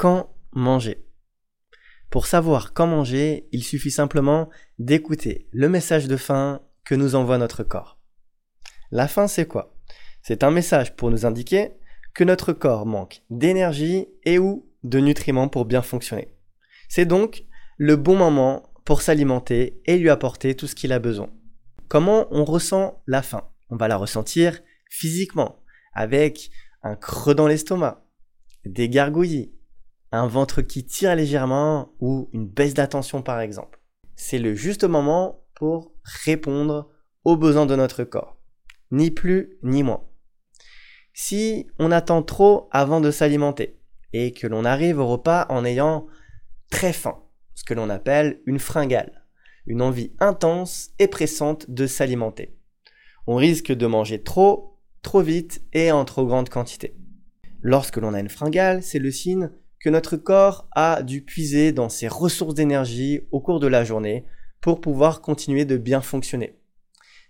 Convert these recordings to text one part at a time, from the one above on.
quand manger. Pour savoir quand manger, il suffit simplement d'écouter le message de faim que nous envoie notre corps. La faim, c'est quoi? C'est un message pour nous indiquer que notre corps manque d'énergie et ou de nutriments pour bien fonctionner. C'est donc le bon moment pour s'alimenter et lui apporter tout ce qu'il a besoin. Comment on ressent la faim? On va la ressentir physiquement, avec un creux dans l'estomac, des gargouillis, un ventre qui tire légèrement ou une baisse d'attention par exemple. C'est le juste moment pour répondre aux besoins de notre corps. Ni plus ni moins. Si on attend trop avant de s'alimenter et que l'on arrive au repas en ayant très faim, ce que l'on appelle une fringale, une envie intense et pressante de s'alimenter. On risque de manger trop, trop vite et en trop grande quantité. Lorsque l'on a une fringale, c'est le signe que notre corps a dû puiser dans ses ressources d'énergie au cours de la journée pour pouvoir continuer de bien fonctionner.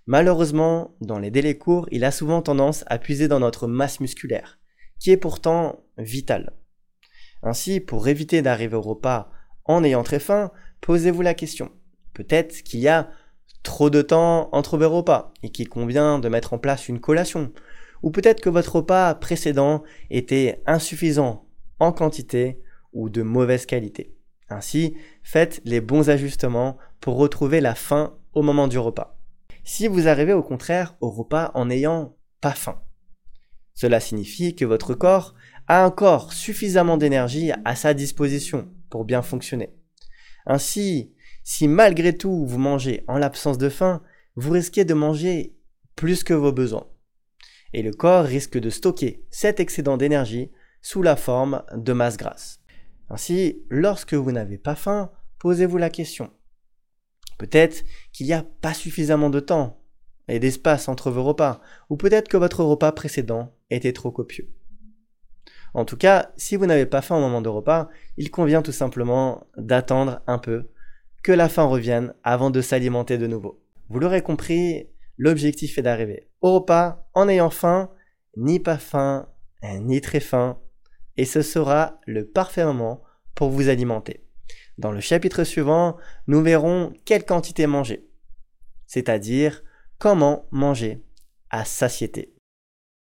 Malheureusement, dans les délais courts, il a souvent tendance à puiser dans notre masse musculaire, qui est pourtant vitale. Ainsi, pour éviter d'arriver au repas en ayant très faim, posez-vous la question. Peut-être qu'il y a trop de temps entre vos repas et qu'il convient de mettre en place une collation. Ou peut-être que votre repas précédent était insuffisant en quantité ou de mauvaise qualité. Ainsi, faites les bons ajustements pour retrouver la faim au moment du repas. Si vous arrivez au contraire au repas en n'ayant pas faim, cela signifie que votre corps a encore suffisamment d'énergie à sa disposition pour bien fonctionner. Ainsi, si malgré tout vous mangez en l'absence de faim, vous risquez de manger plus que vos besoins. Et le corps risque de stocker cet excédent d'énergie sous la forme de masse grasse. Ainsi, lorsque vous n'avez pas faim, posez-vous la question. Peut-être qu'il n'y a pas suffisamment de temps et d'espace entre vos repas, ou peut-être que votre repas précédent était trop copieux. En tout cas, si vous n'avez pas faim au moment de repas, il convient tout simplement d'attendre un peu que la faim revienne avant de s'alimenter de nouveau. Vous l'aurez compris, l'objectif est d'arriver au repas en ayant faim, ni pas faim, ni très faim, et ce sera le parfait moment pour vous alimenter. Dans le chapitre suivant, nous verrons quelle quantité manger, c'est-à-dire comment manger à satiété.